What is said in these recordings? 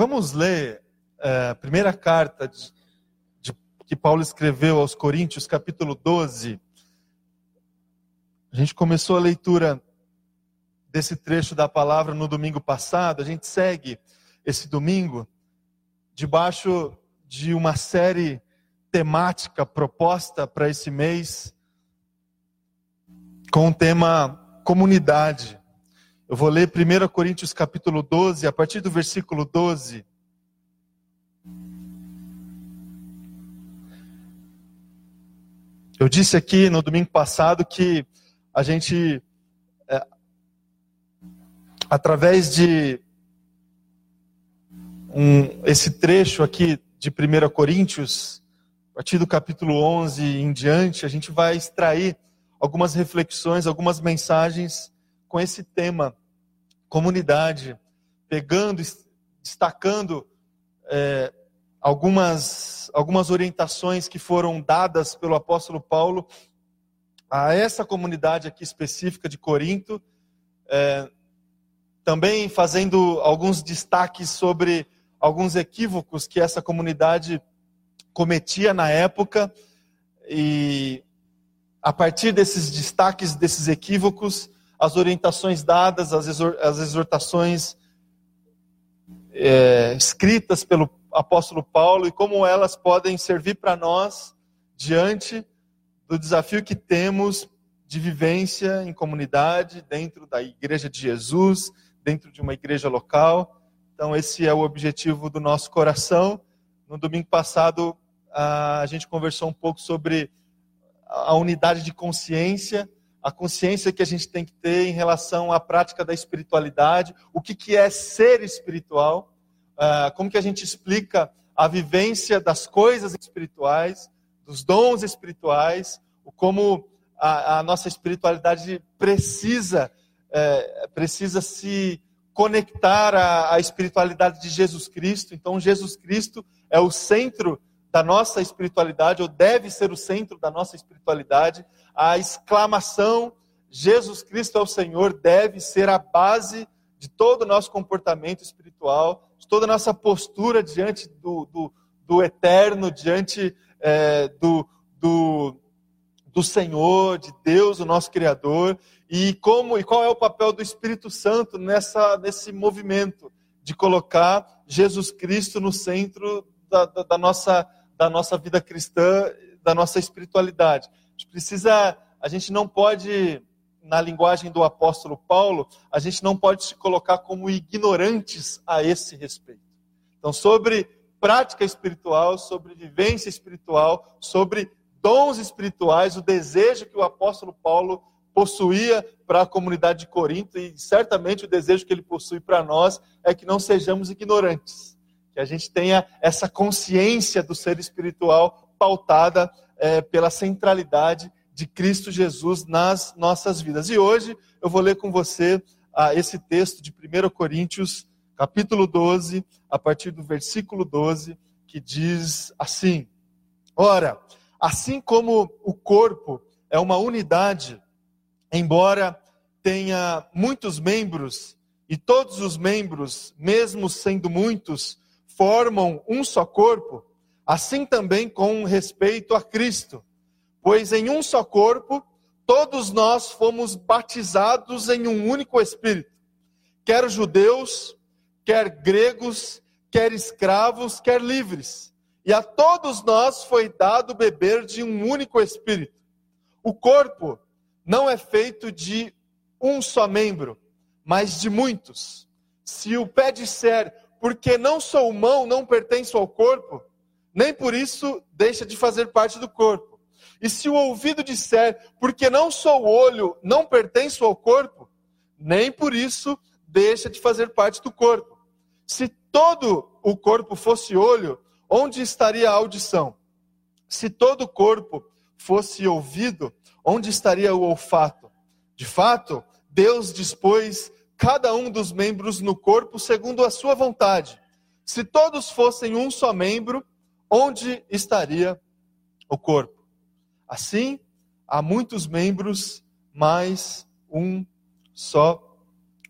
Vamos ler é, a primeira carta de, de, que Paulo escreveu aos Coríntios, capítulo 12. A gente começou a leitura desse trecho da palavra no domingo passado, a gente segue esse domingo debaixo de uma série temática proposta para esse mês com o tema comunidade. Eu vou ler 1 Coríntios capítulo 12, a partir do versículo 12. Eu disse aqui no domingo passado que a gente, é, através de um, esse trecho aqui de 1 Coríntios, a partir do capítulo 11 em diante, a gente vai extrair algumas reflexões, algumas mensagens com esse tema comunidade, pegando, destacando é, algumas, algumas orientações que foram dadas pelo apóstolo Paulo a essa comunidade aqui específica de Corinto, é, também fazendo alguns destaques sobre alguns equívocos que essa comunidade cometia na época. E a partir desses destaques, desses equívocos, as orientações dadas, as exortações é, escritas pelo apóstolo Paulo e como elas podem servir para nós diante do desafio que temos de vivência em comunidade, dentro da igreja de Jesus, dentro de uma igreja local. Então, esse é o objetivo do nosso coração. No domingo passado, a gente conversou um pouco sobre a unidade de consciência a consciência que a gente tem que ter em relação à prática da espiritualidade, o que, que é ser espiritual, uh, como que a gente explica a vivência das coisas espirituais, dos dons espirituais, como a, a nossa espiritualidade precisa, é, precisa se conectar à, à espiritualidade de Jesus Cristo. Então, Jesus Cristo é o centro da nossa espiritualidade, ou deve ser o centro da nossa espiritualidade a exclamação Jesus Cristo é o Senhor deve ser a base de todo o nosso comportamento espiritual, de toda a nossa postura diante do, do, do eterno, diante é, do, do, do Senhor, de Deus, o nosso Criador, e como e qual é o papel do Espírito Santo nessa, nesse movimento de colocar Jesus Cristo no centro da, da, da nossa, da nossa vida cristã, da nossa espiritualidade gente precisa, a gente não pode, na linguagem do apóstolo Paulo, a gente não pode se colocar como ignorantes a esse respeito. Então, sobre prática espiritual, sobre vivência espiritual, sobre dons espirituais, o desejo que o apóstolo Paulo possuía para a comunidade de Corinto e certamente o desejo que ele possui para nós é que não sejamos ignorantes, que a gente tenha essa consciência do ser espiritual pautada é, pela centralidade de Cristo Jesus nas nossas vidas. E hoje eu vou ler com você ah, esse texto de 1 Coríntios, capítulo 12, a partir do versículo 12, que diz assim: Ora, assim como o corpo é uma unidade, embora tenha muitos membros, e todos os membros, mesmo sendo muitos, formam um só corpo, assim também com respeito a Cristo. Pois em um só corpo, todos nós fomos batizados em um único Espírito, quer judeus, quer gregos, quer escravos, quer livres. E a todos nós foi dado beber de um único Espírito. O corpo não é feito de um só membro, mas de muitos. Se o pé disser, porque não sou mão, não pertenço ao corpo, nem por isso deixa de fazer parte do corpo. E se o ouvido disser, porque não sou olho, não pertenço ao corpo, nem por isso deixa de fazer parte do corpo. Se todo o corpo fosse olho, onde estaria a audição? Se todo o corpo fosse ouvido, onde estaria o olfato? De fato, Deus dispôs cada um dos membros no corpo segundo a sua vontade. Se todos fossem um só membro, onde estaria o corpo? Assim, há muitos membros, mas um só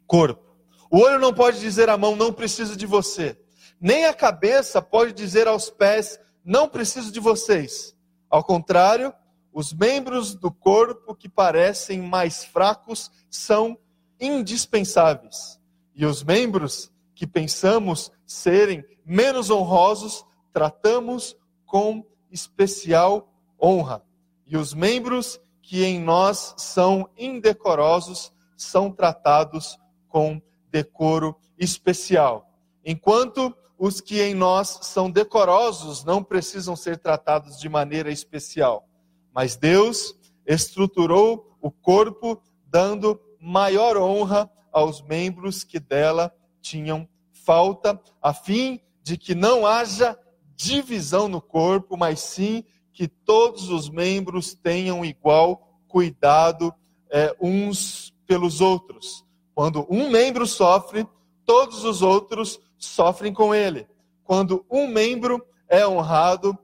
corpo. O olho não pode dizer à mão, não preciso de você. nem a cabeça pode dizer aos pés: Não preciso de vocês. Ao contrário, os membros do corpo que parecem mais fracos são indispensáveis. E os membros que pensamos serem menos honrosos, tratamos com especial honra. E os membros que em nós são indecorosos são tratados com decoro especial. Enquanto os que em nós são decorosos não precisam ser tratados de maneira especial. Mas Deus estruturou o corpo, dando maior honra aos membros que dela tinham falta, a fim de que não haja divisão no corpo, mas sim que todos os membros tenham igual cuidado é, uns pelos outros. Quando um membro sofre, todos os outros sofrem com ele. Quando um membro é honrado,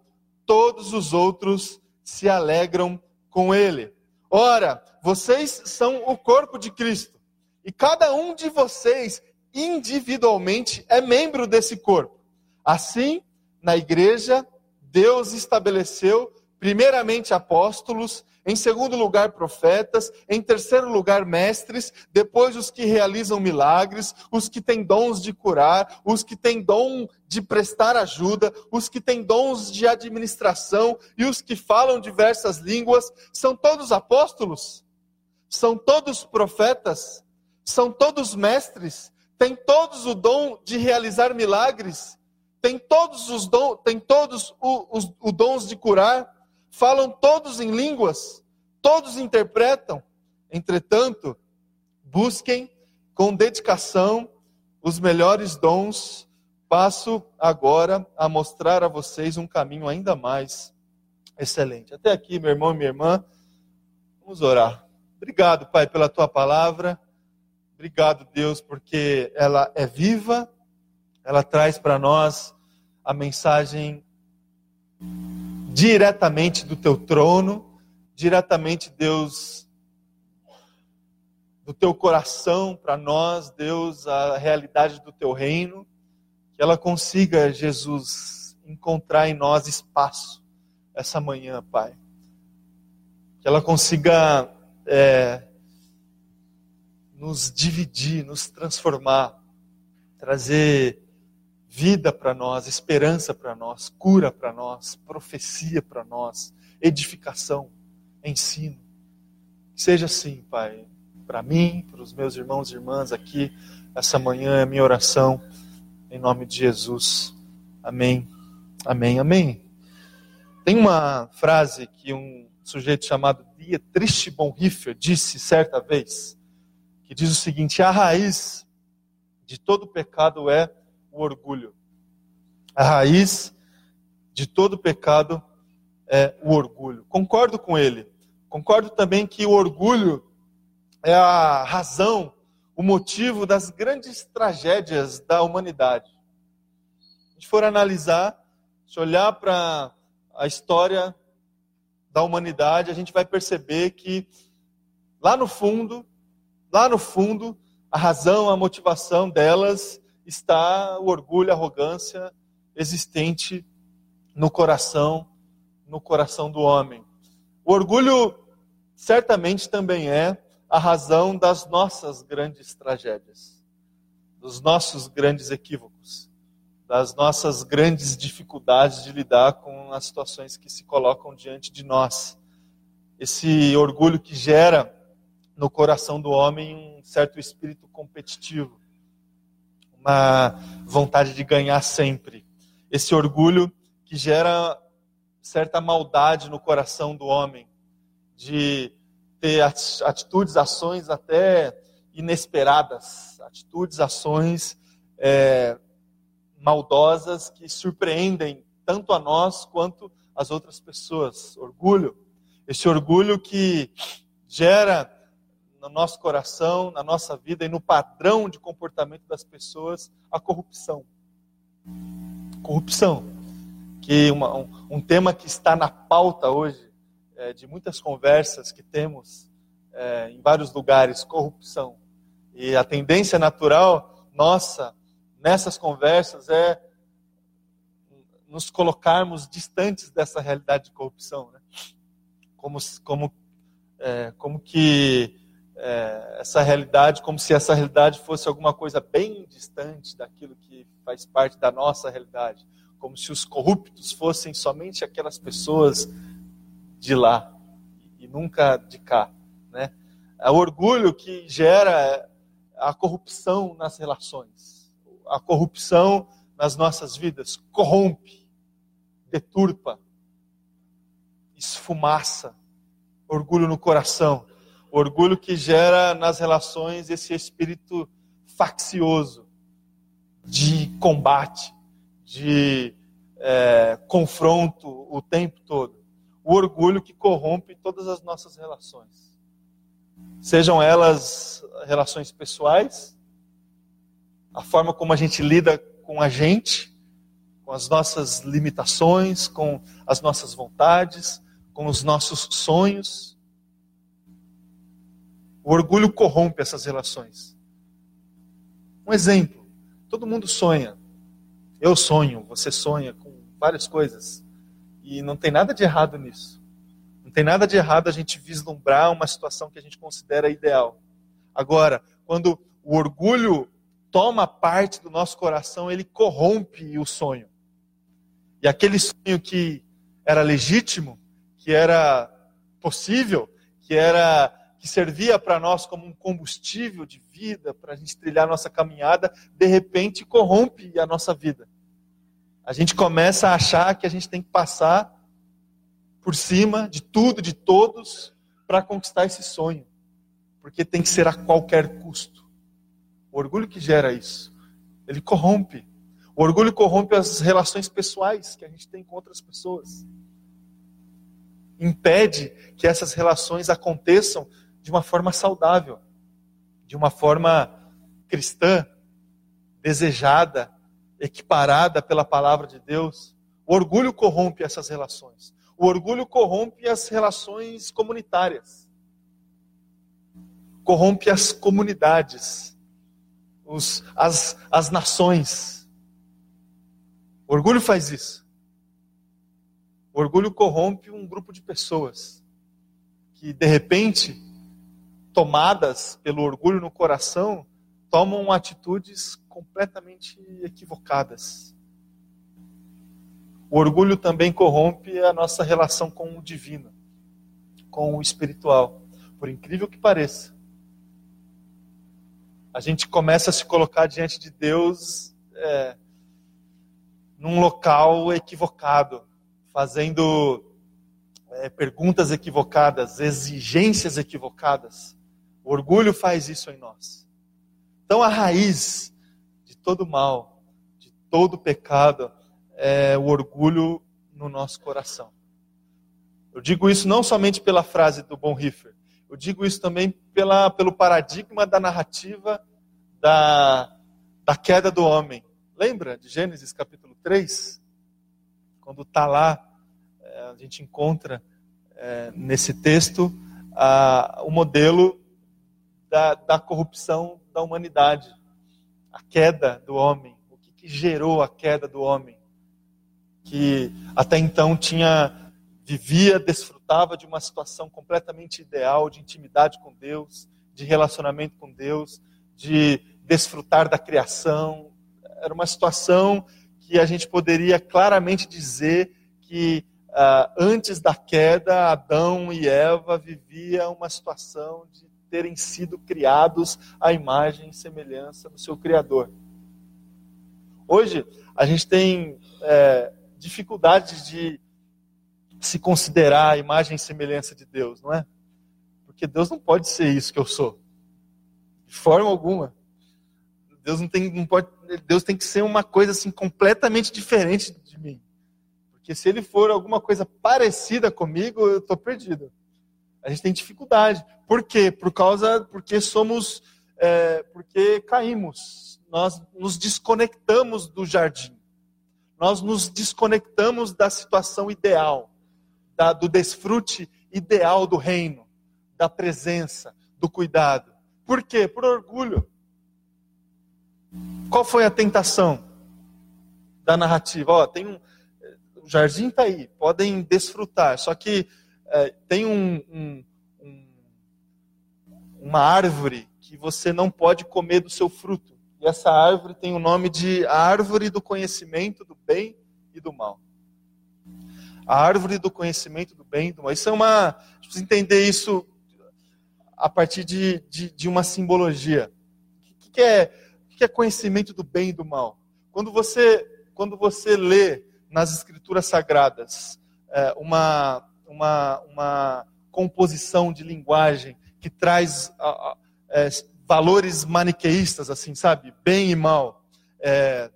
todos os outros se alegram com ele. Ora, vocês são o corpo de Cristo, e cada um de vocês individualmente é membro desse corpo. Assim, na igreja, Deus estabeleceu primeiramente apóstolos, em segundo lugar, profetas, em terceiro lugar, mestres, depois os que realizam milagres, os que têm dons de curar, os que têm dom de prestar ajuda, os que têm dons de administração e os que falam diversas línguas, são todos apóstolos? São todos profetas? São todos mestres? Têm todos o dom de realizar milagres? Têm todos os dons, têm todos os, os, os dons de curar? falam todos em línguas, todos interpretam. Entretanto, busquem com dedicação os melhores dons. Passo agora a mostrar a vocês um caminho ainda mais excelente. Até aqui, meu irmão e minha irmã, vamos orar. Obrigado, Pai, pela tua palavra. Obrigado, Deus, porque ela é viva, ela traz para nós a mensagem diretamente do teu trono, diretamente, Deus, do teu coração para nós, Deus, a realidade do teu reino, que ela consiga, Jesus, encontrar em nós espaço essa manhã, Pai. Que ela consiga é, nos dividir, nos transformar, trazer vida para nós, esperança para nós, cura para nós, profecia para nós, edificação, ensino. Que seja assim, Pai, para mim, para os meus irmãos e irmãs aqui, essa manhã é a minha oração, em nome de Jesus. Amém, amém, amém. Tem uma frase que um sujeito chamado Dietrich Bonhoeffer disse certa vez, que diz o seguinte: a raiz de todo pecado é o orgulho. A raiz de todo pecado é o orgulho. Concordo com ele. Concordo também que o orgulho é a razão, o motivo das grandes tragédias da humanidade. Se a gente for analisar, se olhar para a história da humanidade, a gente vai perceber que lá no fundo, lá no fundo, a razão, a motivação delas está o orgulho, a arrogância existente no coração, no coração do homem. O orgulho certamente também é a razão das nossas grandes tragédias, dos nossos grandes equívocos, das nossas grandes dificuldades de lidar com as situações que se colocam diante de nós. Esse orgulho que gera no coração do homem um certo espírito competitivo uma vontade de ganhar sempre. Esse orgulho que gera certa maldade no coração do homem, de ter atitudes, ações até inesperadas, atitudes, ações é, maldosas que surpreendem tanto a nós quanto as outras pessoas. Orgulho, esse orgulho que gera no nosso coração, na nossa vida e no padrão de comportamento das pessoas a corrupção. Corrupção, que uma, um, um, tema que está na pauta hoje é, de muitas conversas que temos é, em vários lugares, corrupção. E a tendência natural nossa nessas conversas é nos colocarmos distantes dessa realidade de corrupção. Né? Como, como, é, como que é, essa realidade, como se essa realidade fosse alguma coisa bem distante daquilo que faz parte da nossa realidade. Como se os corruptos fossem somente aquelas pessoas de lá e nunca de cá. Né? É o orgulho que gera a corrupção nas relações. A corrupção nas nossas vidas corrompe, deturpa, esfumaça, orgulho no coração orgulho que gera nas relações esse espírito faccioso de combate, de é, confronto o tempo todo. O orgulho que corrompe todas as nossas relações. Sejam elas relações pessoais, a forma como a gente lida com a gente, com as nossas limitações, com as nossas vontades, com os nossos sonhos o orgulho corrompe essas relações. Um exemplo: todo mundo sonha. Eu sonho, você sonha com várias coisas. E não tem nada de errado nisso. Não tem nada de errado a gente vislumbrar uma situação que a gente considera ideal. Agora, quando o orgulho toma parte do nosso coração, ele corrompe o sonho. E aquele sonho que era legítimo, que era possível, que era que servia para nós como um combustível de vida, para a gente trilhar nossa caminhada, de repente corrompe a nossa vida. A gente começa a achar que a gente tem que passar por cima de tudo, de todos, para conquistar esse sonho. Porque tem que ser a qualquer custo. O orgulho que gera isso, ele corrompe. O orgulho corrompe as relações pessoais que a gente tem com outras pessoas. Impede que essas relações aconteçam de uma forma saudável, de uma forma cristã, desejada, equiparada pela palavra de Deus. O orgulho corrompe essas relações. O orgulho corrompe as relações comunitárias. Corrompe as comunidades, os, as, as nações. O orgulho faz isso. O orgulho corrompe um grupo de pessoas que, de repente, tomadas pelo orgulho no coração, tomam atitudes completamente equivocadas. O orgulho também corrompe a nossa relação com o divino, com o espiritual. Por incrível que pareça, a gente começa a se colocar diante de Deus é, num local equivocado, fazendo é, perguntas equivocadas, exigências equivocadas. O orgulho faz isso em nós. Então a raiz de todo mal, de todo pecado, é o orgulho no nosso coração. Eu digo isso não somente pela frase do Bonhoeffer, eu digo isso também pela, pelo paradigma da narrativa da, da queda do homem. Lembra de Gênesis capítulo 3? Quando está lá, é, a gente encontra é, nesse texto o modelo da, da corrupção da humanidade, a queda do homem. O que, que gerou a queda do homem? Que até então tinha vivia, desfrutava de uma situação completamente ideal de intimidade com Deus, de relacionamento com Deus, de desfrutar da criação. Era uma situação que a gente poderia claramente dizer que uh, antes da queda, Adão e Eva viviam uma situação de terem sido criados à imagem e semelhança do seu Criador. Hoje, a gente tem é, dificuldades de se considerar a imagem e semelhança de Deus, não é? Porque Deus não pode ser isso que eu sou, de forma alguma. Deus não tem, não pode, Deus tem que ser uma coisa assim completamente diferente de mim. Porque se ele for alguma coisa parecida comigo, eu estou perdido. A gente tem dificuldade. Por quê? Por causa, porque somos, é, porque caímos. Nós nos desconectamos do jardim. Nós nos desconectamos da situação ideal, da, do desfrute ideal do reino, da presença, do cuidado. Por quê? Por orgulho. Qual foi a tentação da narrativa? Ó, tem um, o jardim está aí, podem desfrutar. Só que é, tem um, um, um, uma árvore que você não pode comer do seu fruto. E essa árvore tem o nome de árvore do conhecimento do bem e do mal. A árvore do conhecimento do bem e do mal. Isso é uma. Precisa entender isso a partir de, de, de uma simbologia. O que, é, que é conhecimento do bem e do mal? Quando você, quando você lê nas escrituras sagradas é, uma, uma, uma composição de linguagem que traz é, valores maniqueístas, assim, sabe? Bem e mal. É,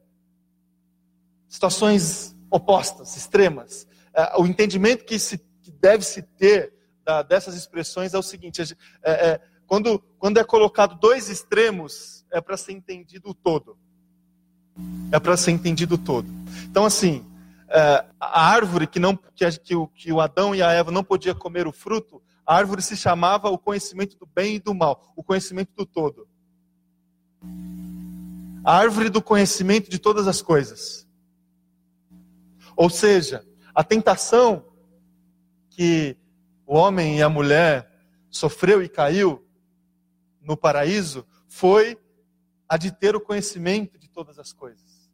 situações opostas, extremas. É, o entendimento que, se, que deve se ter da, dessas expressões é o seguinte: é, é, quando, quando é colocado dois extremos, é para ser entendido o todo. É para ser entendido o todo. Então, assim, é, a árvore que, não, que, que, o, que o Adão e a Eva não podiam comer o fruto, a árvore se chamava o conhecimento do bem e do mal, o conhecimento do todo. A árvore do conhecimento de todas as coisas. Ou seja, a tentação que o homem e a mulher sofreu e caiu no paraíso foi a de ter o conhecimento de todas as coisas.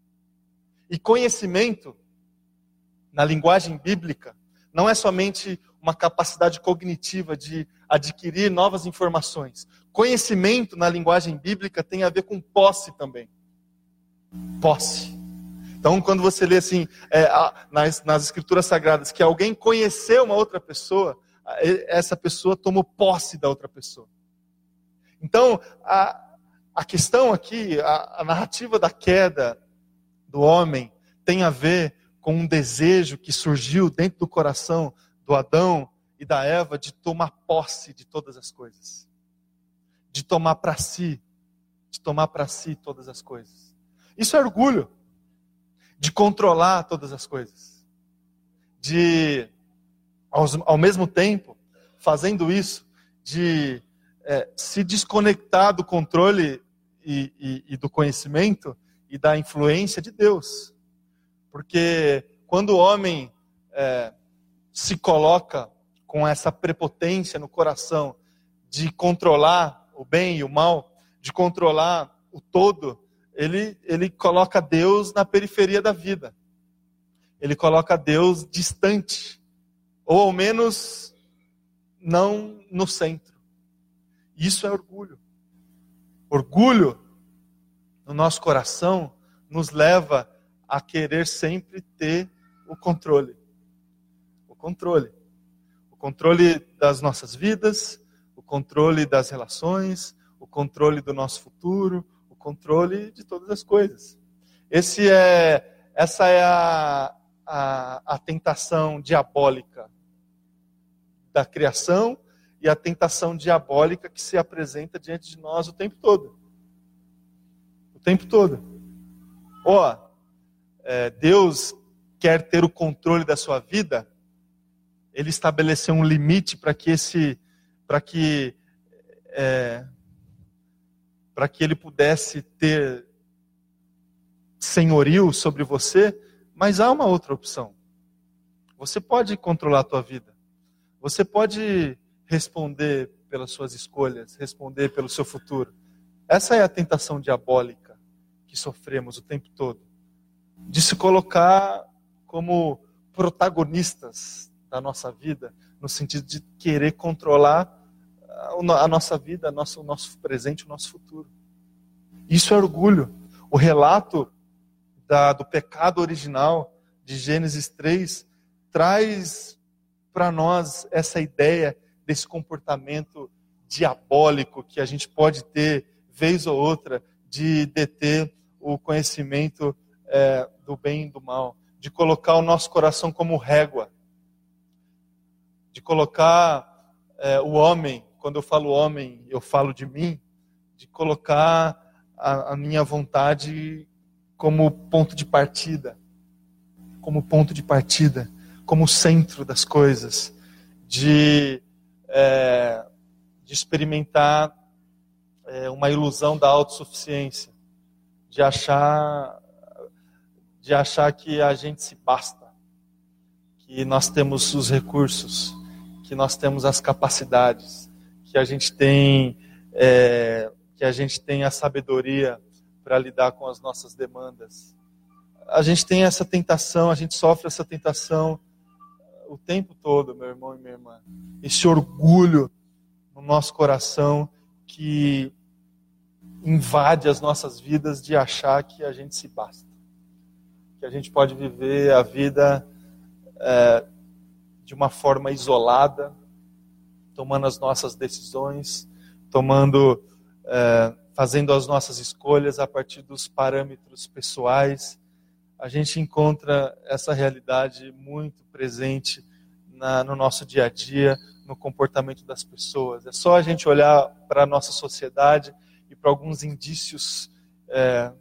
E conhecimento, na linguagem bíblica, não é somente uma capacidade cognitiva de adquirir novas informações. Conhecimento na linguagem bíblica tem a ver com posse também. Posse. Então, quando você lê assim, é, nas, nas escrituras sagradas, que alguém conheceu uma outra pessoa, essa pessoa tomou posse da outra pessoa. Então, a, a questão aqui, a, a narrativa da queda do homem, tem a ver com um desejo que surgiu dentro do coração do Adão e da Eva de tomar posse de todas as coisas, de tomar para si, de tomar para si todas as coisas. Isso é orgulho, de controlar todas as coisas, de, ao, ao mesmo tempo, fazendo isso, de é, se desconectar do controle e, e, e do conhecimento e da influência de Deus. Porque quando o homem é, se coloca com essa prepotência no coração de controlar o bem e o mal, de controlar o todo, ele, ele coloca Deus na periferia da vida. Ele coloca Deus distante, ou ao menos não no centro. Isso é orgulho. Orgulho no nosso coração nos leva a querer sempre ter o controle controle. O controle das nossas vidas, o controle das relações, o controle do nosso futuro, o controle de todas as coisas. Esse é, essa é a, a, a tentação diabólica da criação e a tentação diabólica que se apresenta diante de nós o tempo todo. O tempo todo. Ó, oh, é, Deus quer ter o controle da sua vida, ele estabeleceu um limite para que esse, para que, é, para que ele pudesse ter senhorio sobre você, mas há uma outra opção. Você pode controlar a tua vida. Você pode responder pelas suas escolhas, responder pelo seu futuro. Essa é a tentação diabólica que sofremos o tempo todo. De se colocar como protagonistas da nossa vida, no sentido de querer controlar a nossa vida, o nosso presente, o nosso futuro. Isso é orgulho. O relato da, do pecado original de Gênesis 3 traz para nós essa ideia desse comportamento diabólico que a gente pode ter, vez ou outra, de deter o conhecimento é, do bem e do mal, de colocar o nosso coração como régua de colocar é, o homem, quando eu falo homem, eu falo de mim, de colocar a, a minha vontade como ponto de partida, como ponto de partida, como centro das coisas, de, é, de experimentar é, uma ilusão da autossuficiência, de achar, de achar que a gente se basta, que nós temos os recursos, que nós temos as capacidades, que a gente tem, é, que a gente tem a sabedoria para lidar com as nossas demandas. A gente tem essa tentação, a gente sofre essa tentação o tempo todo, meu irmão e minha irmã. Esse orgulho no nosso coração que invade as nossas vidas de achar que a gente se basta. A gente pode viver a vida é, de uma forma isolada, tomando as nossas decisões, tomando, é, fazendo as nossas escolhas a partir dos parâmetros pessoais. A gente encontra essa realidade muito presente na, no nosso dia a dia, no comportamento das pessoas. É só a gente olhar para a nossa sociedade e para alguns indícios é,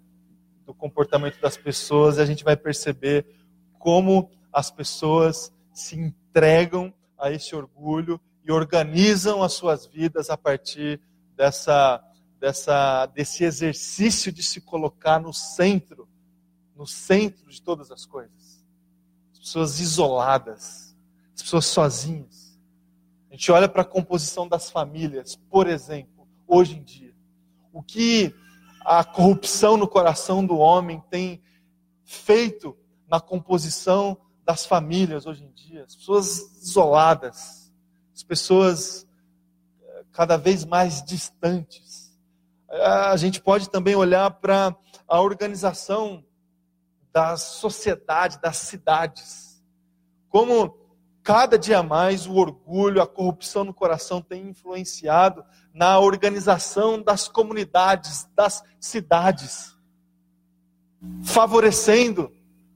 do comportamento das pessoas e a gente vai perceber como as pessoas se entregam a esse orgulho e organizam as suas vidas a partir dessa, dessa, desse exercício de se colocar no centro, no centro de todas as coisas. As pessoas isoladas, as pessoas sozinhas. A gente olha para a composição das famílias, por exemplo, hoje em dia. O que a corrupção no coração do homem tem feito na composição das famílias hoje em dia, as pessoas isoladas, as pessoas eh, cada vez mais distantes. A gente pode também olhar para a organização da sociedade, das cidades. Como cada dia mais o orgulho, a corrupção no coração tem influenciado na organização das comunidades, das cidades, favorecendo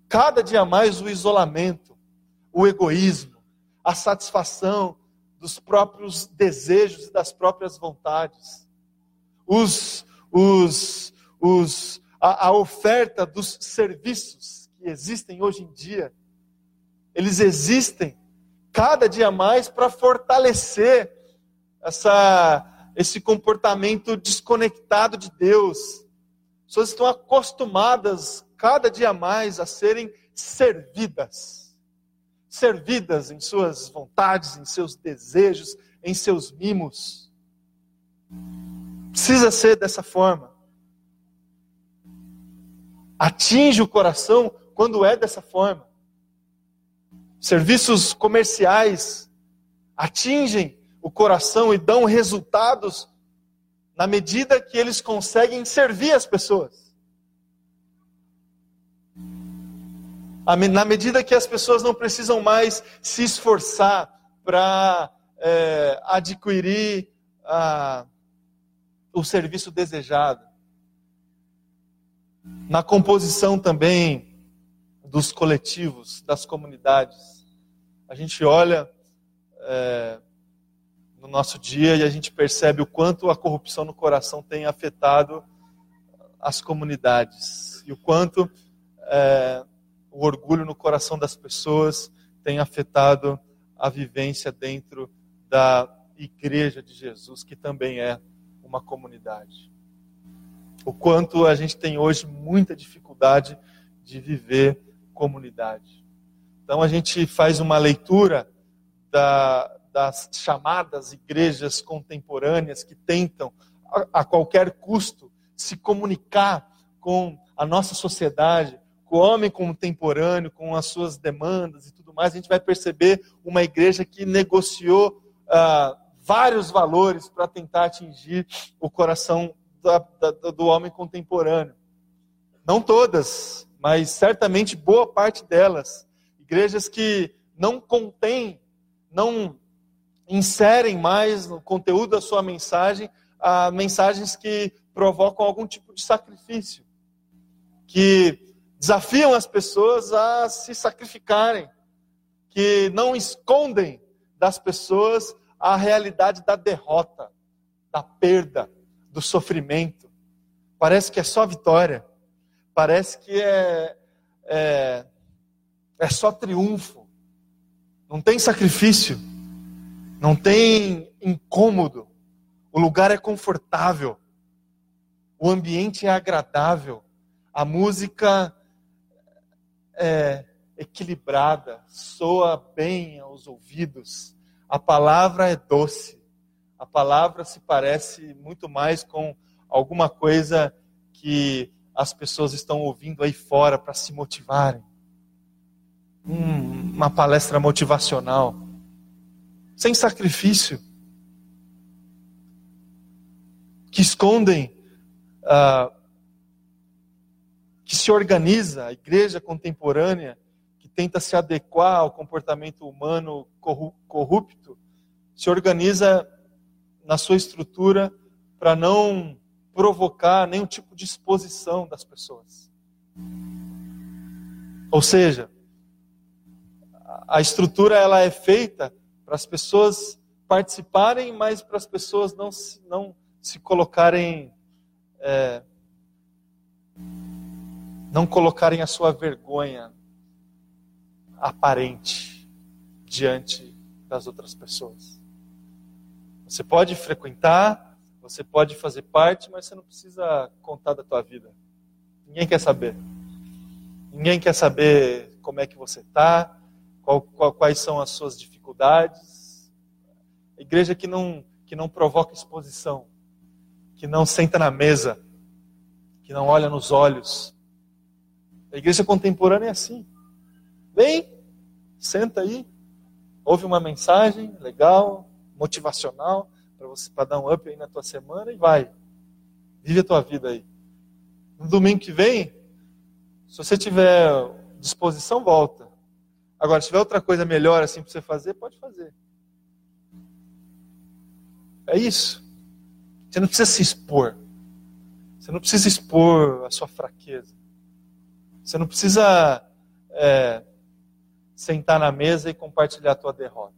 cada dia mais o isolamento, o egoísmo, a satisfação dos próprios desejos e das próprias vontades. Os, os, os, a, a oferta dos serviços que existem hoje em dia, eles existem cada dia mais para fortalecer essa, esse comportamento desconectado de Deus. As pessoas estão acostumadas cada dia mais a serem servidas. Servidas em suas vontades, em seus desejos, em seus mimos. Precisa ser dessa forma. Atinge o coração quando é dessa forma. Serviços comerciais atingem o coração e dão resultados na medida que eles conseguem servir as pessoas. na medida que as pessoas não precisam mais se esforçar para é, adquirir a, o serviço desejado. Na composição também dos coletivos, das comunidades. A gente olha é, no nosso dia e a gente percebe o quanto a corrupção no coração tem afetado as comunidades e o quanto é, o orgulho no coração das pessoas tem afetado a vivência dentro da igreja de Jesus, que também é uma comunidade. O quanto a gente tem hoje muita dificuldade de viver comunidade. Então a gente faz uma leitura da, das chamadas igrejas contemporâneas que tentam, a, a qualquer custo, se comunicar com a nossa sociedade, com o homem contemporâneo, com as suas demandas e tudo mais, a gente vai perceber uma igreja que negociou ah, vários valores para tentar atingir o coração da, da, do homem contemporâneo. Não todas, mas certamente boa parte delas. Igrejas que não contêm, não inserem mais no conteúdo da sua mensagem ah, mensagens que provocam algum tipo de sacrifício. Que desafiam as pessoas a se sacrificarem, que não escondem das pessoas a realidade da derrota, da perda, do sofrimento. Parece que é só vitória, parece que é, é, é só triunfo, não tem sacrifício, não tem incômodo, o lugar é confortável, o ambiente é agradável, a música é equilibrada, soa bem aos ouvidos. A palavra é doce. A palavra se parece muito mais com alguma coisa que as pessoas estão ouvindo aí fora para se motivarem. Hum, uma palestra motivacional. Sem sacrifício. Que escondem uh, que se organiza, a igreja contemporânea, que tenta se adequar ao comportamento humano corrupto, se organiza na sua estrutura para não provocar nenhum tipo de exposição das pessoas. Ou seja, a estrutura ela é feita para as pessoas participarem, mas para as pessoas não se, não se colocarem é, não colocarem a sua vergonha aparente diante das outras pessoas. Você pode frequentar, você pode fazer parte, mas você não precisa contar da tua vida. Ninguém quer saber. Ninguém quer saber como é que você está, quais são as suas dificuldades. A igreja que não, que não provoca exposição, que não senta na mesa, que não olha nos olhos, a igreja contemporânea é assim. Vem, senta aí, ouve uma mensagem legal, motivacional, para você para dar um up aí na tua semana e vai. Vive a tua vida aí. No domingo que vem, se você tiver disposição, volta. Agora, se tiver outra coisa melhor assim para você fazer, pode fazer. É isso. Você não precisa se expor. Você não precisa expor a sua fraqueza. Você não precisa é, sentar na mesa e compartilhar a tua derrota.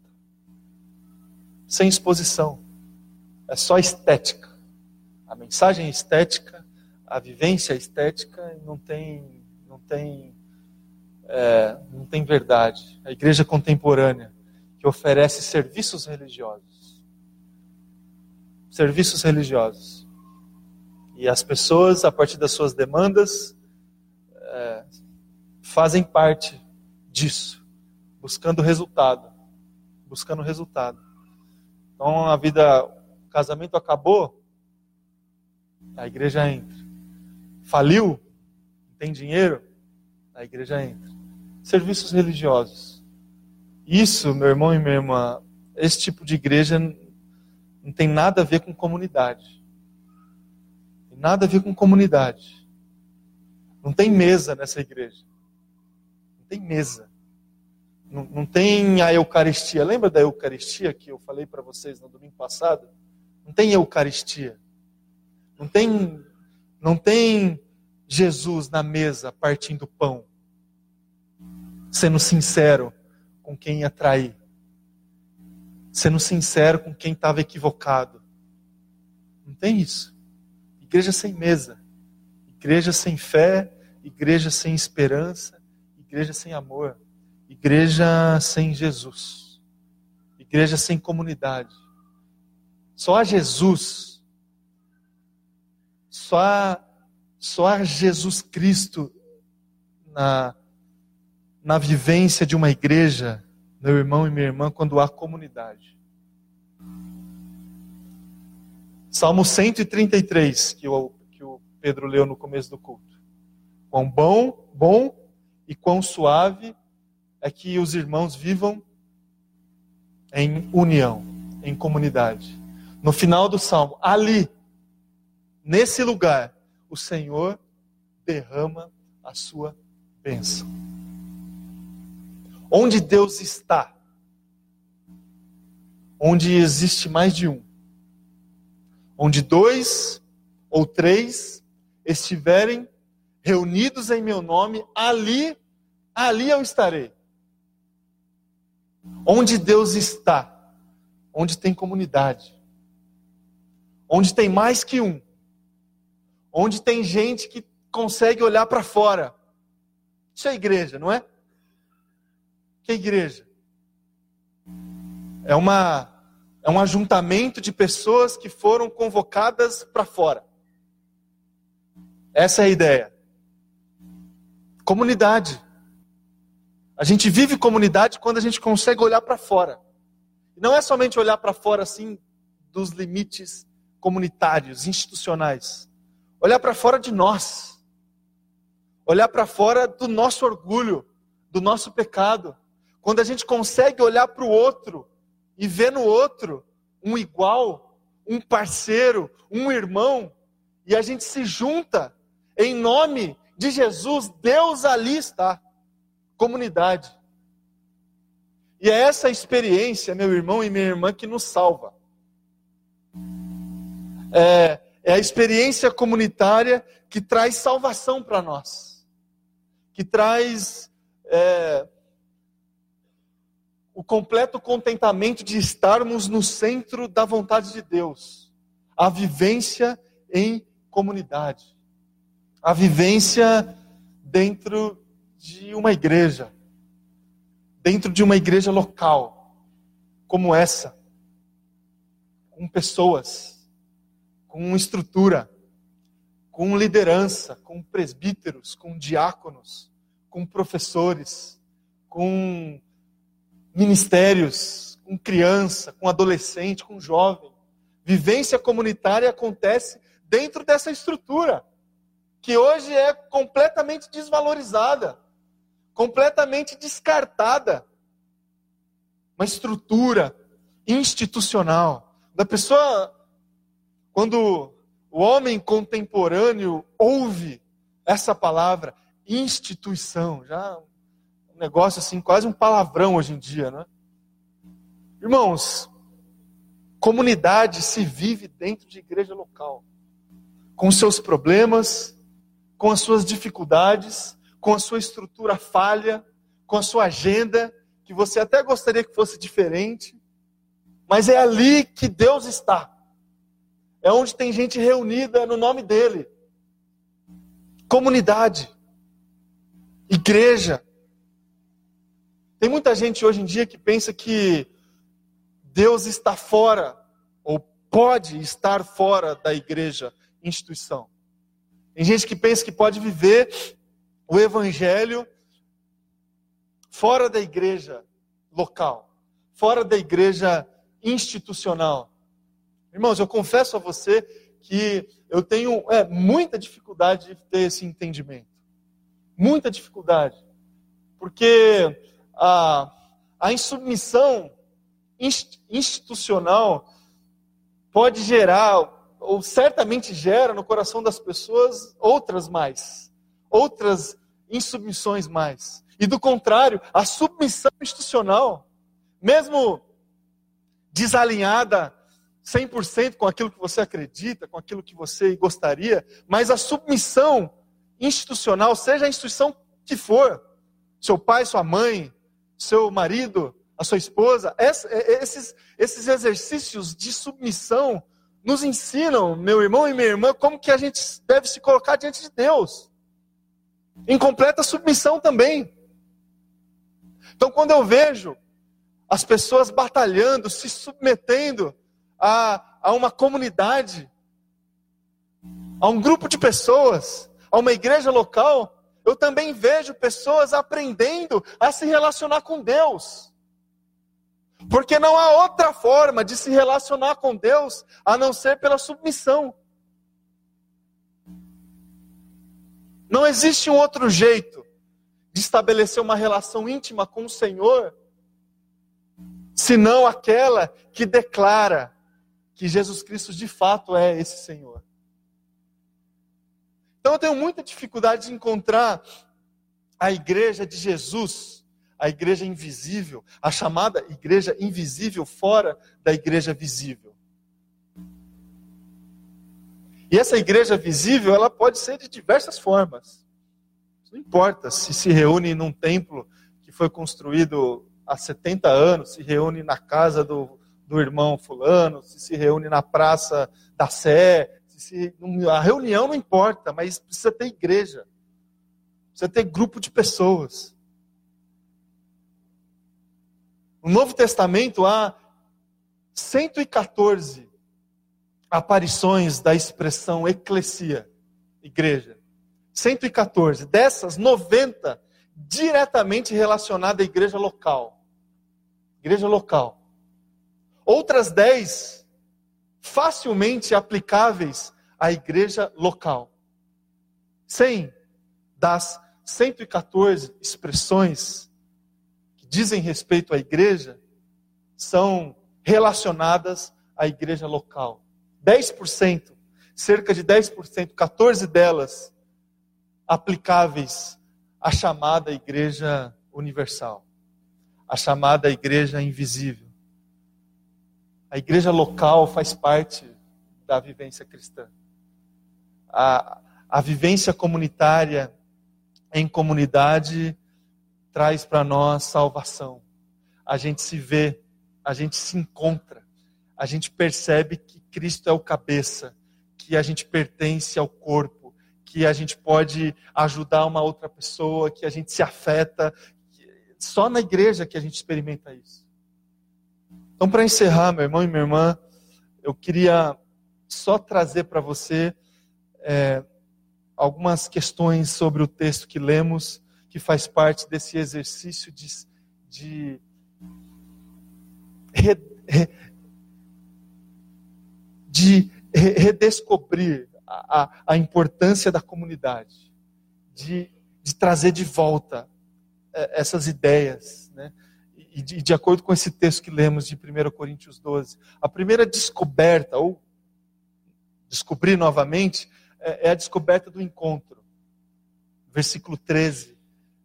Sem exposição. É só estética. A mensagem é estética, a vivência é estética não tem, não tem, é, não tem verdade. A igreja contemporânea que oferece serviços religiosos. Serviços religiosos. E as pessoas, a partir das suas demandas, é, fazem parte disso, buscando resultado, buscando resultado. Então a vida, o casamento acabou, a igreja entra. Faliu, não tem dinheiro, a igreja entra. Serviços religiosos. Isso, meu irmão e minha irmã, esse tipo de igreja não tem nada a ver com comunidade. Tem nada a ver com comunidade. Não tem mesa nessa igreja. Não tem mesa. Não, não tem a Eucaristia. Lembra da Eucaristia que eu falei para vocês no domingo passado? Não tem Eucaristia. Não tem, não tem Jesus na mesa partindo pão. Sendo sincero com quem ia trair. Sendo sincero com quem estava equivocado. Não tem isso. Igreja sem mesa. Igreja sem fé, igreja sem esperança, igreja sem amor, igreja sem Jesus, igreja sem comunidade. Só há Jesus, só há, só há Jesus Cristo na, na vivência de uma igreja, meu irmão e minha irmã, quando há comunidade. Salmo 133, que eu Pedro leu no começo do culto. Quão bom, bom e quão suave é que os irmãos vivam em união, em comunidade. No final do salmo, ali, nesse lugar, o Senhor derrama a sua bênção. Onde Deus está, onde existe mais de um, onde dois ou três estiverem reunidos em meu nome, ali, ali eu estarei. Onde Deus está, onde tem comunidade, onde tem mais que um, onde tem gente que consegue olhar para fora. Isso é igreja, não é? É igreja? É uma é um ajuntamento de pessoas que foram convocadas para fora. Essa é a ideia. Comunidade. A gente vive comunidade quando a gente consegue olhar para fora. Não é somente olhar para fora assim dos limites comunitários, institucionais. Olhar para fora de nós. Olhar para fora do nosso orgulho, do nosso pecado. Quando a gente consegue olhar para o outro e ver no outro um igual, um parceiro, um irmão, e a gente se junta em nome de Jesus, Deus ali está. Comunidade. E é essa experiência, meu irmão e minha irmã, que nos salva. É, é a experiência comunitária que traz salvação para nós, que traz é, o completo contentamento de estarmos no centro da vontade de Deus, a vivência em comunidade, a vivência dentro de uma igreja, dentro de uma igreja local, como essa, com pessoas, com estrutura, com liderança, com presbíteros, com diáconos, com professores, com ministérios, com criança, com adolescente, com jovem. Vivência comunitária acontece dentro dessa estrutura, que hoje é completamente desvalorizada, completamente descartada. Uma estrutura institucional. Da pessoa, quando o homem contemporâneo ouve essa palavra, instituição, já negócio assim, quase um palavrão hoje em dia, né? Irmãos, comunidade se vive dentro de igreja local, com seus problemas, com as suas dificuldades, com a sua estrutura falha, com a sua agenda, que você até gostaria que fosse diferente, mas é ali que Deus está. É onde tem gente reunida no nome dele. Comunidade, igreja, tem muita gente hoje em dia que pensa que Deus está fora, ou pode estar fora da igreja, instituição. Tem gente que pensa que pode viver o evangelho fora da igreja local, fora da igreja institucional. Irmãos, eu confesso a você que eu tenho é, muita dificuldade de ter esse entendimento. Muita dificuldade. Porque a, a insubmissão institucional pode gerar, ou certamente gera no coração das pessoas, outras mais, outras insubmissões mais. E do contrário, a submissão institucional, mesmo desalinhada 100% com aquilo que você acredita, com aquilo que você gostaria, mas a submissão institucional, seja a instituição que for, seu pai, sua mãe, seu marido, a sua esposa, esses, esses exercícios de submissão nos ensinam, meu irmão e minha irmã, como que a gente deve se colocar diante de Deus. Em completa submissão também. Então, quando eu vejo as pessoas batalhando, se submetendo a, a uma comunidade, a um grupo de pessoas, a uma igreja local, eu também vejo pessoas aprendendo a se relacionar com Deus. Porque não há outra forma de se relacionar com Deus a não ser pela submissão. Não existe um outro jeito de estabelecer uma relação íntima com o Senhor senão aquela que declara que Jesus Cristo de fato é esse Senhor. Então eu tenho muita dificuldade de encontrar a igreja de Jesus, a igreja invisível, a chamada igreja invisível fora da igreja visível. E essa igreja visível, ela pode ser de diversas formas. Não importa se se reúne num templo que foi construído há 70 anos, se reúne na casa do, do irmão fulano, se se reúne na praça da Sé, se, a reunião não importa, mas precisa ter igreja. Precisa ter grupo de pessoas. No Novo Testamento há 114 aparições da expressão eclesia, igreja. 114. Dessas, 90 diretamente relacionada à igreja local. Igreja local. Outras dez facilmente aplicáveis à igreja local. Cem das 114 expressões que dizem respeito à igreja são relacionadas à igreja local. 10%, cerca de 10%, 14 delas aplicáveis à chamada igreja universal, à chamada igreja invisível. A igreja local faz parte da vivência cristã. A, a vivência comunitária em comunidade traz para nós salvação. A gente se vê, a gente se encontra, a gente percebe que Cristo é o cabeça, que a gente pertence ao corpo, que a gente pode ajudar uma outra pessoa, que a gente se afeta. Só na igreja que a gente experimenta isso. Então, para encerrar, meu irmão e minha irmã, eu queria só trazer para você é, algumas questões sobre o texto que lemos, que faz parte desse exercício de, de de redescobrir a, a, a, importância da comunidade, de, de trazer de volta é, essas ideias, né? E de, de acordo com esse texto que lemos de 1 Coríntios 12, a primeira descoberta, ou descobrir novamente, é, é a descoberta do encontro. Versículo 13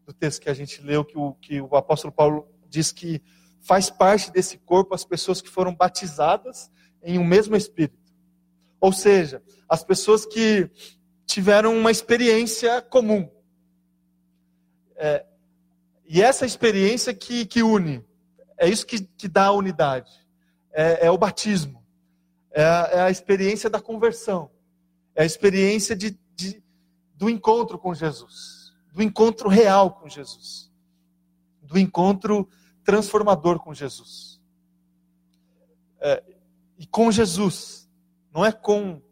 do texto que a gente leu, que o, que o apóstolo Paulo diz que faz parte desse corpo as pessoas que foram batizadas em um mesmo Espírito. Ou seja, as pessoas que tiveram uma experiência comum. É, e essa experiência que, que une, é isso que, que dá a unidade. É, é o batismo. É a, é a, experiência da conversão. É a experiência de, de, do encontro com Jesus. Do encontro real com Jesus. Do encontro transformador com Jesus. É, e com Jesus. Não é com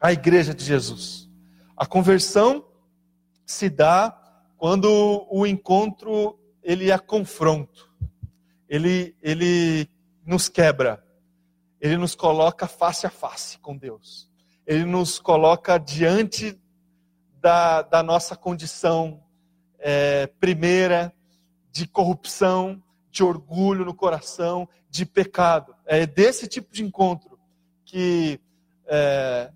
a igreja de Jesus. A conversão se dá quando o encontro ele é confronto, ele, ele nos quebra, ele nos coloca face a face com Deus, ele nos coloca diante da, da nossa condição é, primeira de corrupção, de orgulho no coração, de pecado. É desse tipo de encontro que é,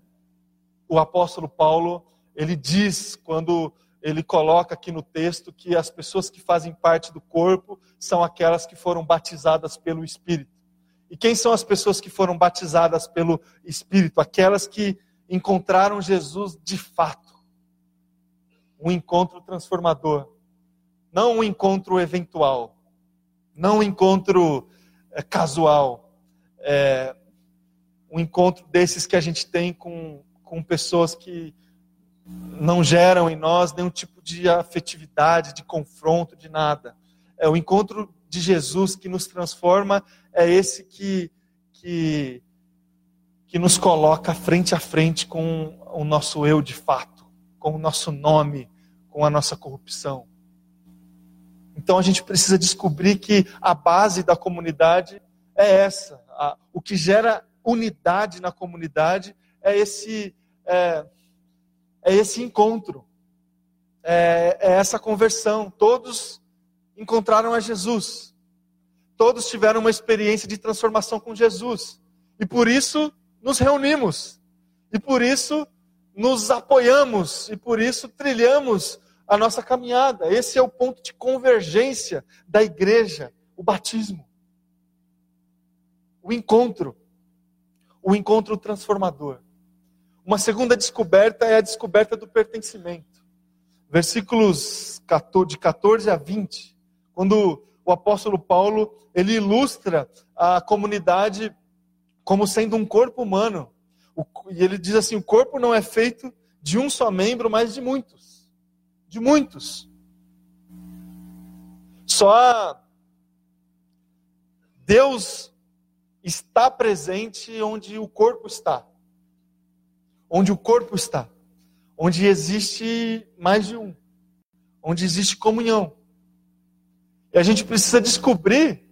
o apóstolo Paulo ele diz quando ele coloca aqui no texto que as pessoas que fazem parte do corpo são aquelas que foram batizadas pelo Espírito. E quem são as pessoas que foram batizadas pelo Espírito? Aquelas que encontraram Jesus de fato. Um encontro transformador. Não um encontro eventual. Não um encontro é, casual. É, um encontro desses que a gente tem com, com pessoas que não geram em nós nenhum tipo de afetividade, de confronto, de nada. É o encontro de Jesus que nos transforma, é esse que, que, que nos coloca frente a frente com o nosso eu de fato, com o nosso nome, com a nossa corrupção. Então a gente precisa descobrir que a base da comunidade é essa. o que gera unidade na comunidade é esse. É esse encontro, é, é essa conversão. Todos encontraram a Jesus, todos tiveram uma experiência de transformação com Jesus, e por isso nos reunimos, e por isso nos apoiamos, e por isso trilhamos a nossa caminhada. Esse é o ponto de convergência da igreja, o batismo, o encontro, o encontro transformador. Uma segunda descoberta é a descoberta do pertencimento. Versículos de 14 a 20, quando o apóstolo Paulo ele ilustra a comunidade como sendo um corpo humano. E ele diz assim: o corpo não é feito de um só membro, mas de muitos. De muitos. Só Deus está presente onde o corpo está onde o corpo está, onde existe mais de um, onde existe comunhão. E a gente precisa descobrir,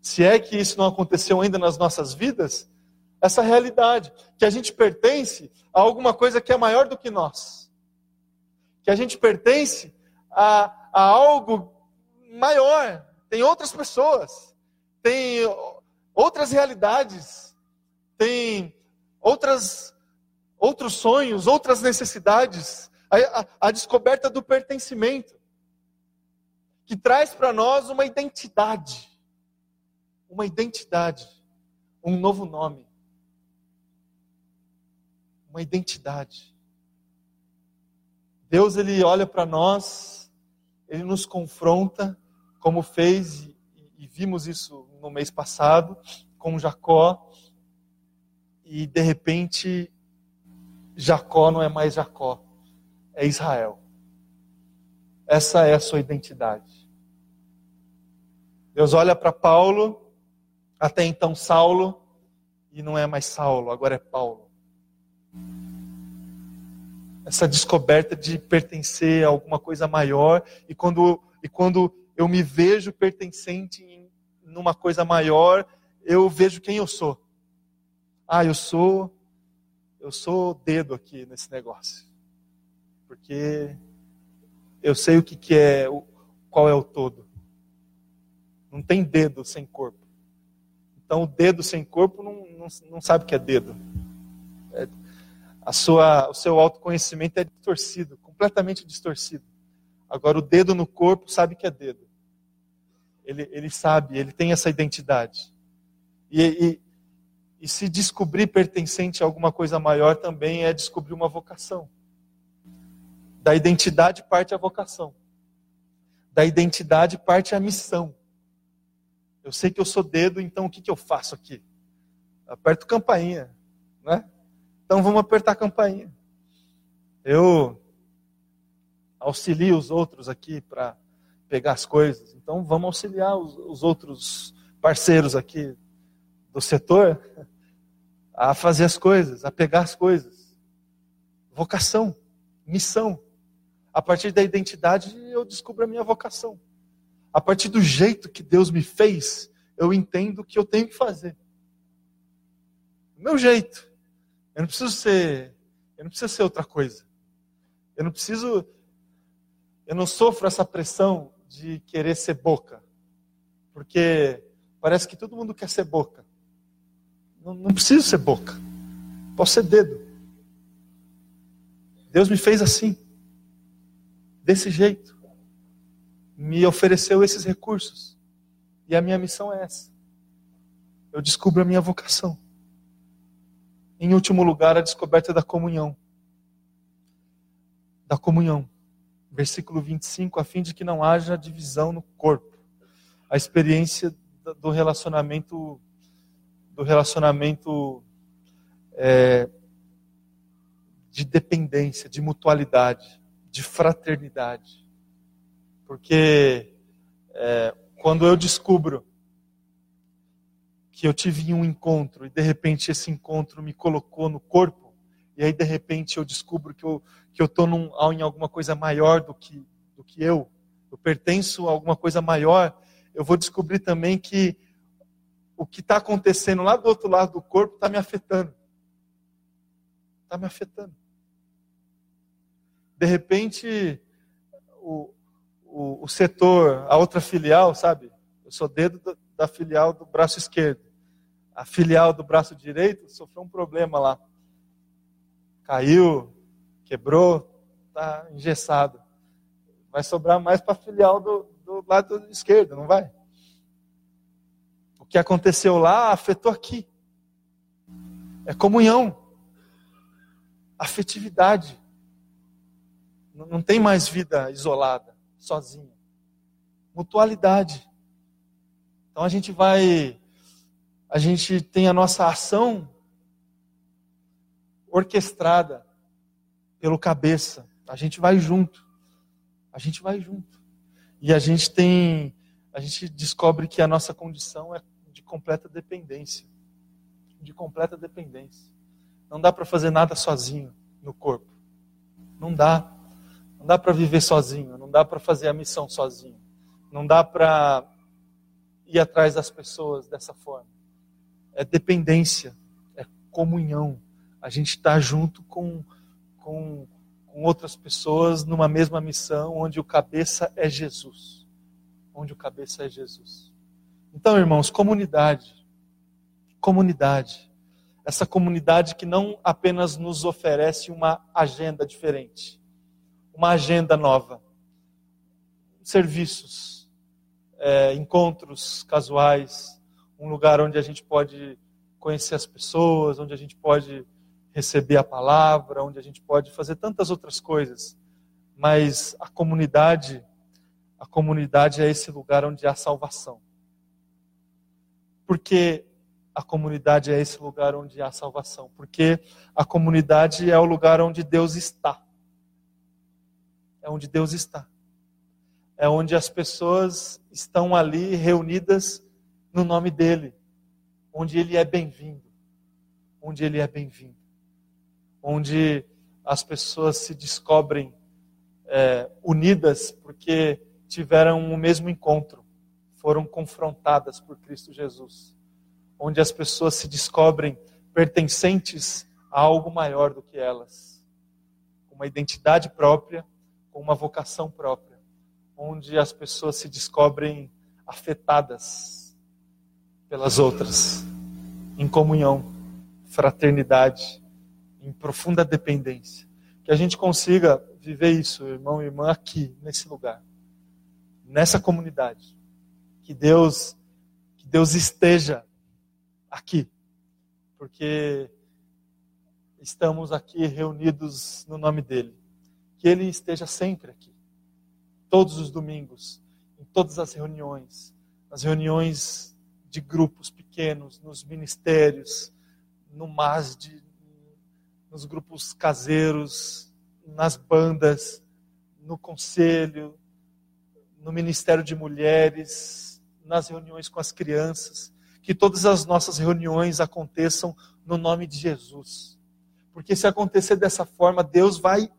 se é que isso não aconteceu ainda nas nossas vidas, essa realidade, que a gente pertence a alguma coisa que é maior do que nós. Que a gente pertence a, a algo maior. Tem outras pessoas, tem outras realidades, tem outras, outros sonhos, outras necessidades. a, a, a descoberta do pertencimento que traz para nós uma identidade. Uma identidade. Um novo nome. Uma identidade. Deus, ele olha para nós, ele nos confronta, como fez, e, e vimos isso no mês passado, com Jacó, e de repente, Jacó não é mais Jacó, é Israel. Essa é a sua identidade. Deus olha para Paulo, até então Saulo, e não é mais Saulo, agora é Paulo. Essa descoberta de pertencer a alguma coisa maior, e quando, e quando eu me vejo pertencente em numa coisa maior, eu vejo quem eu sou. Ah, eu sou eu sou dedo aqui nesse negócio. Porque eu sei o que, que é, qual é o todo. Não tem dedo sem corpo. Então, o dedo sem corpo não, não, não sabe o que é dedo. É, a sua, o seu autoconhecimento é distorcido, completamente distorcido. Agora, o dedo no corpo sabe que é dedo. Ele, ele sabe, ele tem essa identidade. E, e, e se descobrir pertencente a alguma coisa maior também é descobrir uma vocação. Da identidade parte a vocação. Da identidade parte a missão. Eu sei que eu sou dedo, então o que, que eu faço aqui? Aperto campainha, né? Então vamos apertar campainha. Eu auxilio os outros aqui para pegar as coisas. Então vamos auxiliar os, os outros parceiros aqui do setor a fazer as coisas, a pegar as coisas. Vocação, missão. A partir da identidade, eu descubro a minha vocação. A partir do jeito que Deus me fez, eu entendo o que eu tenho que fazer. O meu jeito. Eu não preciso ser, eu não preciso ser outra coisa. Eu não preciso, eu não sofro essa pressão de querer ser boca. Porque parece que todo mundo quer ser boca. Não, não preciso ser boca. Posso ser dedo. Deus me fez assim desse jeito. Me ofereceu esses recursos. E a minha missão é essa. Eu descubro a minha vocação. Em último lugar, a descoberta da comunhão. Da comunhão. Versículo 25, a fim de que não haja divisão no corpo. A experiência do relacionamento do relacionamento é, de dependência, de mutualidade de fraternidade. Porque é, quando eu descubro que eu tive um encontro e de repente esse encontro me colocou no corpo, e aí de repente eu descubro que eu que eu estou em alguma coisa maior do que do que eu, eu pertenço a alguma coisa maior, eu vou descobrir também que o que está acontecendo lá do outro lado do corpo está me afetando. Está me afetando de repente, o, o, o, setor, a outra filial, sabe? Eu sou dedo da, da filial do braço esquerdo. A filial do braço direito sofreu um problema lá. Caiu, quebrou, está engessado. Vai sobrar mais para a filial do, do lado esquerdo, não vai? O que aconteceu lá afetou aqui. É comunhão, afetividade. Não tem mais vida isolada, sozinha. Mutualidade. Então a gente vai, a gente tem a nossa ação orquestrada pelo cabeça. A gente vai junto. A gente vai junto. E a gente tem, a gente descobre que a nossa condição é completa dependência. De completa dependência. Não dá para fazer nada sozinho no corpo. Não dá. Não dá para viver sozinho, não dá para fazer a missão sozinho. Não dá para ir atrás das pessoas dessa forma. É dependência, é comunhão. A gente está junto com, com, com outras pessoas numa mesma missão, onde o cabeça é Jesus. Onde o cabeça é Jesus. Então, irmãos, comunidade. Comunidade. Essa comunidade que não apenas nos oferece uma agenda diferente, uma agenda nova, serviços, é, encontros casuais, um lugar onde a gente pode conhecer as pessoas, onde a gente pode receber a palavra, onde a gente pode fazer tantas outras coisas. Mas a comunidade, a comunidade é esse lugar onde há salvação. Porque a comunidade é esse lugar onde há salvação, porque a comunidade é o lugar onde Deus está. É onde Deus está. É onde as pessoas estão ali reunidas no nome dele, onde ele é bem-vindo. Onde ele é bem-vindo. Onde as pessoas se descobrem é, unidas porque tiveram o mesmo encontro, foram confrontadas por Cristo Jesus onde as pessoas se descobrem pertencentes a algo maior do que elas, com uma identidade própria, com uma vocação própria, onde as pessoas se descobrem afetadas pelas outras, em comunhão, fraternidade, em profunda dependência. Que a gente consiga viver isso, irmão e irmã, aqui, nesse lugar, nessa comunidade. Que Deus, que Deus esteja aqui, porque estamos aqui reunidos no nome dele. Que ele esteja sempre aqui, todos os domingos, em todas as reuniões, nas reuniões de grupos pequenos, nos ministérios, no MASD, nos grupos caseiros, nas bandas, no conselho, no ministério de mulheres, nas reuniões com as crianças que todas as nossas reuniões aconteçam no nome de Jesus. Porque se acontecer dessa forma, Deus vai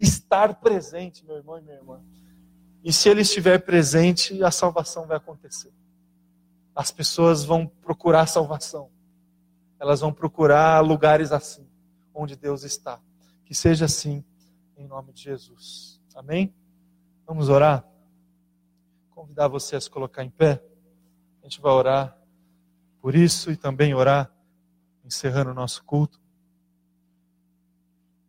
estar presente, meu irmão e minha irmã. E se Ele estiver presente, a salvação vai acontecer. As pessoas vão procurar salvação. Elas vão procurar lugares assim, onde Deus está. Que seja assim, em nome de Jesus. Amém? Vamos orar? Convidar você a se colocar em pé. A gente vai orar por isso e também orar, encerrando o nosso culto.